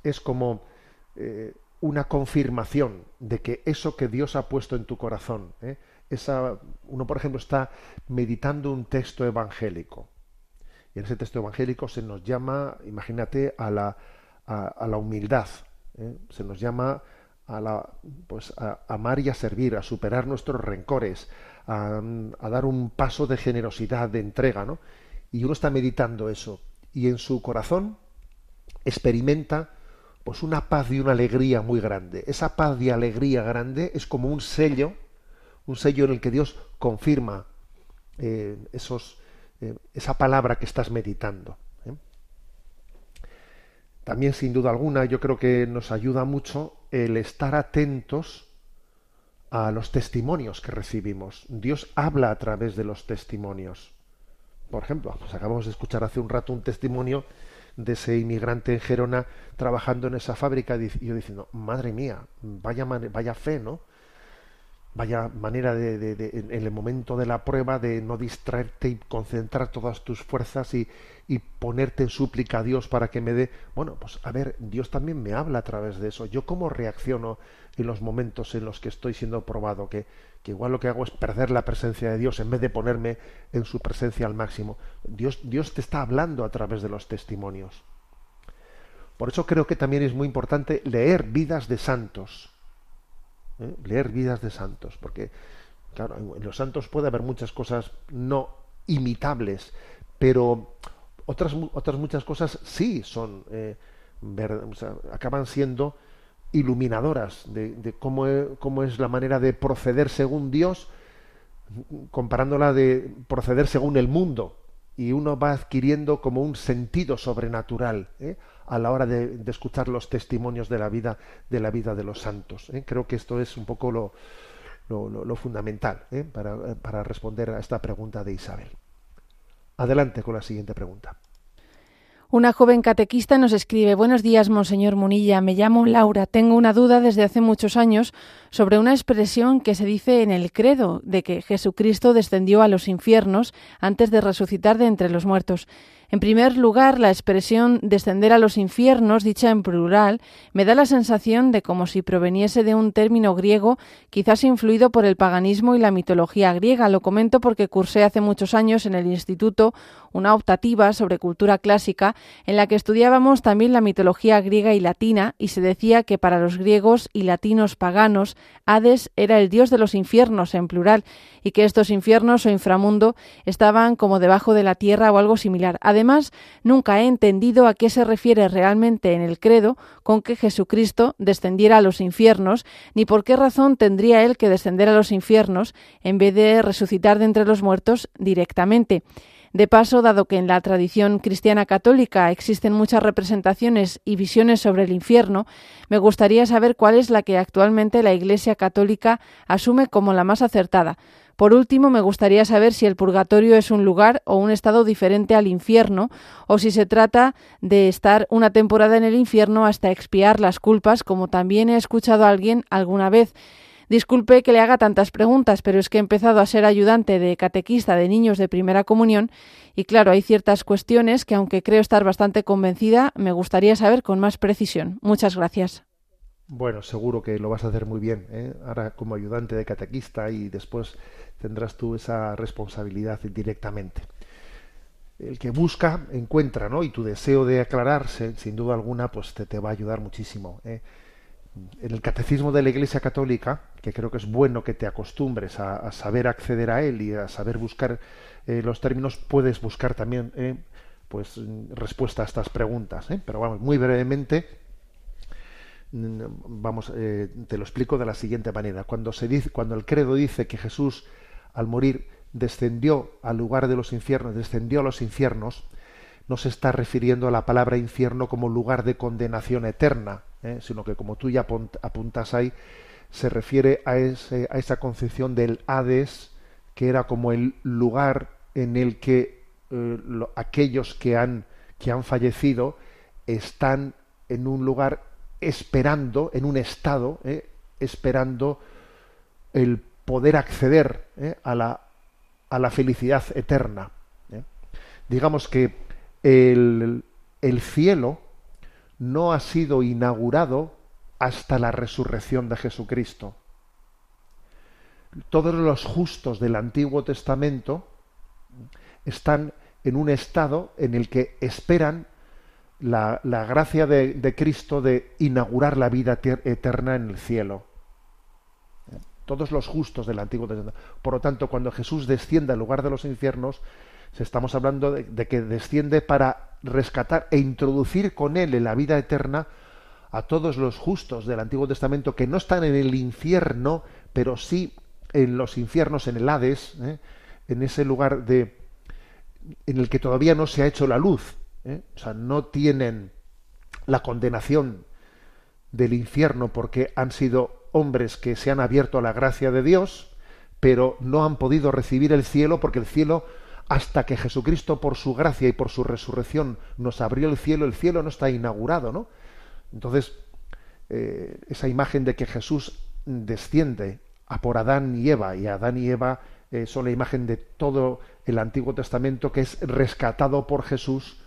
es como eh, una confirmación de que eso que Dios ha puesto en tu corazón, eh, esa, uno por ejemplo está meditando un texto evangélico y en ese texto evangélico se nos llama, imagínate, a la, a, la humildad, se nos llama a, la, pues, a amar y a servir, a superar nuestros rencores, a, dar un paso de generosidad, de entrega, ¿no? Y uno está meditando eso y en su corazón experimenta pues una paz y una alegría muy grande. Esa paz y alegría grande es como un sello, un sello en el que Dios confirma eh, esos, eh, esa palabra que estás meditando. También, sin duda alguna, yo creo que nos ayuda mucho el estar atentos a los testimonios que recibimos. Dios habla a través de los testimonios. Por ejemplo, pues acabamos de escuchar hace un rato un testimonio de ese inmigrante en Gerona trabajando en esa fábrica y yo diciendo, madre mía, vaya, vaya fe, ¿no? Vaya manera de, en el momento de la prueba de no distraerte y concentrar todas tus fuerzas y, y, ponerte en súplica a Dios para que me dé. Bueno pues a ver Dios también me habla a través de eso. Yo cómo reacciono en los momentos en los que estoy siendo probado que, que igual lo que hago es perder la presencia de Dios en vez de ponerme en su presencia al máximo. Dios Dios te está hablando a través de los testimonios. Por eso creo que también es muy importante leer vidas de santos ¿eh? leer vidas de santos, porque claro, en los santos puede haber muchas cosas no imitables, pero otras, otras muchas cosas sí son, eh, acaban siendo iluminadoras de, cómo, cómo, es la manera de proceder según Dios, comparándola de proceder según el mundo. Y uno va adquiriendo como un sentido sobrenatural. ¿eh? a la hora de, escuchar los testimonios de la vida de la vida de los santos. ¿eh? Creo que esto es un poco lo, lo, fundamental ¿eh? para, para responder a esta pregunta de Isabel. Adelante con la siguiente pregunta. Una joven catequista nos escribe Buenos días, Monseñor Munilla. Me llamo Laura. Tengo una duda desde hace muchos años sobre una expresión que se dice en el credo de que Jesucristo descendió a los infiernos antes de resucitar de entre los muertos. En primer lugar, la expresión descender a los infiernos, dicha en plural, me da la sensación de como si proveniese de un término griego, quizás influido por el paganismo y la mitología griega. Lo comento porque cursé hace muchos años en el instituto una optativa sobre cultura clásica en la que estudiábamos también la mitología griega y latina y se decía que para los griegos y latinos paganos Hades era el dios de los infiernos en plural y que estos infiernos o inframundo estaban como debajo de la tierra o algo similar. Nunca he entendido a qué se refiere realmente en el credo con que Jesucristo descendiera a los infiernos, ni por qué razón tendría él que descender a los infiernos en vez de resucitar de entre los muertos directamente. De paso, dado que en la tradición cristiana católica existen muchas representaciones y visiones sobre el infierno, me gustaría saber cuál es la que actualmente la Iglesia católica asume como la más acertada. Por último, me gustaría saber si el purgatorio es un lugar o un estado diferente al infierno, o si se trata de estar una temporada en el infierno hasta expiar las culpas, como también he escuchado a alguien alguna vez. Disculpe que le haga tantas preguntas, pero es que he empezado a ser ayudante de catequista de niños de primera comunión y claro, hay ciertas cuestiones que aunque creo estar bastante convencida, me gustaría saber con más precisión. Muchas gracias. Bueno, seguro que lo vas a hacer muy bien, ¿eh? ahora como ayudante de catequista y después tendrás tú esa responsabilidad directamente. El que busca, encuentra, ¿no? Y tu deseo de aclararse, sin duda alguna, pues te, te va a ayudar muchísimo. ¿eh? En el catecismo de la Iglesia Católica, que creo que es bueno que te acostumbres a, saber acceder a él y a saber buscar eh, los términos, puedes buscar también eh, pues respuesta a estas preguntas. Pero vamos, muy brevemente, mm, vamos, te lo explico de la siguiente manera. Cuando se dice, cuando el credo dice que Jesús al morir descendió al lugar de los infiernos, descendió a los infiernos, no se está refiriendo a la palabra infierno como lugar de condenación eterna, ¿eh? sino que como tú ya apuntas ahí, se refiere a, esa concepción del Hades, que era como el lugar en el que eh, lo, aquellos que han, que han fallecido están en un lugar esperando, en un estado, ¿eh? esperando el poder acceder ¿eh? a, la, a, la, felicidad eterna. ¿eh? Digamos que el, el, cielo no ha sido inaugurado hasta la resurrección de Jesucristo. Todos los justos del Antiguo Testamento están en un estado en el que esperan la, la gracia de, de Cristo de inaugurar la vida eterna en el cielo todos los justos del Antiguo Testamento. Por lo tanto, cuando Jesús desciende al lugar de los infiernos, estamos hablando de, de, que desciende para rescatar e introducir con él en la vida eterna a todos los justos del Antiguo Testamento que no están en el infierno, pero sí en los infiernos, en el Hades, ¿eh? en ese lugar de en el que todavía no se ha hecho la luz, ¿eh? o sea, no tienen la condenación del infierno porque han sido hombres que se han abierto a la gracia de Dios, pero no han podido recibir el cielo porque el cielo, hasta que Jesucristo por su gracia y por su resurrección nos abrió el cielo, el cielo no está inaugurado, ¿no? Entonces, eh, esa imagen de que Jesús desciende a por Adán y Eva, y Adán y Eva eh, son la imagen de todo el Antiguo Testamento que es rescatado por Jesús,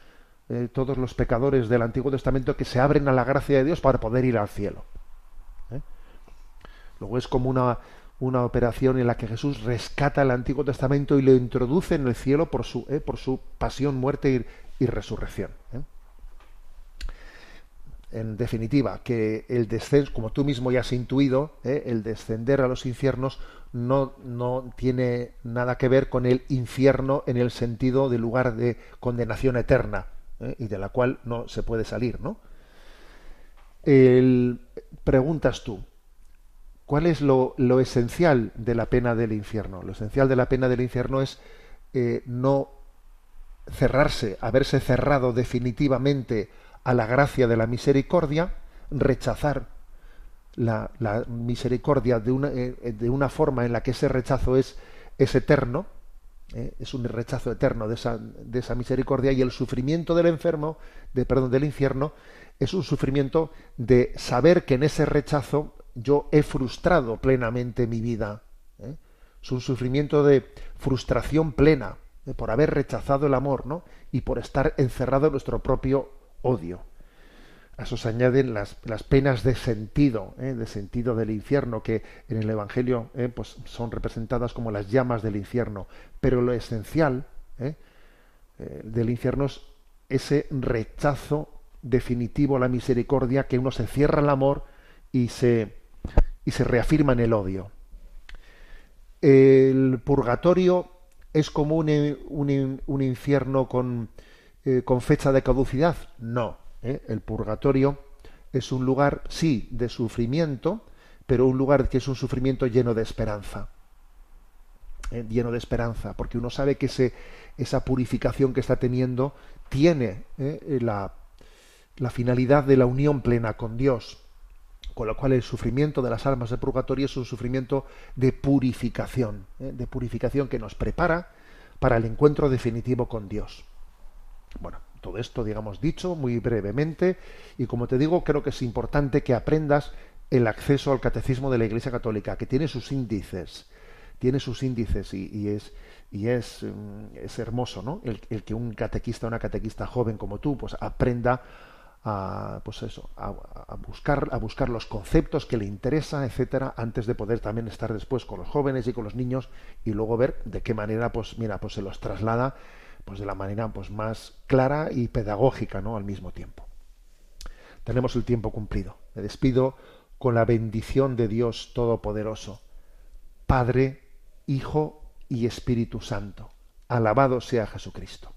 eh, todos los pecadores del Antiguo Testamento que se abren a la gracia de Dios para poder ir al cielo. Luego es como una, una operación en la que Jesús rescata el Antiguo Testamento y lo introduce en el cielo por su, eh, por su pasión, muerte y, resurrección. ¿eh? En definitiva, que el descenso, como tú mismo ya has intuido, ¿eh? el descender a los infiernos no, no tiene nada que ver con el infierno en el sentido de lugar de condenación eterna y de la cual no se puede salir, ¿no? El, preguntas tú, ¿Cuál es lo, lo, esencial de la pena del infierno? Lo esencial de la pena del infierno es eh, no cerrarse, haberse cerrado definitivamente a la gracia de la misericordia, rechazar la, la misericordia de una, eh, de una, forma en la que ese rechazo es, es eterno, ¿eh? es un rechazo eterno de esa, de esa misericordia y el sufrimiento del enfermo, de perdón, del infierno, es un sufrimiento de saber que en ese rechazo yo he frustrado plenamente mi vida. ¿eh? Es un sufrimiento de frustración plena ¿eh? por haber rechazado el amor, ¿no? Y por estar encerrado en nuestro propio odio. A eso se añaden las, las penas de sentido, ¿eh? de sentido del infierno, que en el Evangelio pues son representadas como las llamas del infierno. Pero lo esencial del infierno es ese rechazo definitivo a la misericordia, que uno se cierra al amor y se, y se reafirma en el odio. El purgatorio es como un, un- un infierno con, eh, con fecha de caducidad. No. ¿eh? El purgatorio es un lugar, sí, de sufrimiento, pero un lugar que es un sufrimiento lleno de esperanza. ¿eh? lleno de esperanza, porque uno sabe que ese, esa purificación que está teniendo tiene la, la finalidad de la unión plena con Dios. Con lo cual el sufrimiento de las almas de purgatorio es un sufrimiento de purificación, ¿eh? de purificación que nos prepara para el encuentro definitivo con Dios. Bueno, todo esto, digamos, dicho muy brevemente, y como te digo, creo que es importante que aprendas el acceso al catecismo de la Iglesia Católica, que tiene sus índices, tiene sus índices y, es y es, mm, es hermoso, ¿no? El, el que un catequista, una catequista joven como tú, pues aprenda a, pues eso, a, buscar, a buscar los conceptos que le interesa, etcétera, antes de poder también estar después con los jóvenes y con los niños y luego ver de qué manera, pues mira, pues se los traslada, pues de la manera pues más clara y pedagógica, ¿no? Al mismo tiempo. Tenemos el tiempo cumplido. Me despido con la bendición de Dios Todopoderoso, Padre, Hijo y Espíritu Santo. Alabado sea Jesucristo.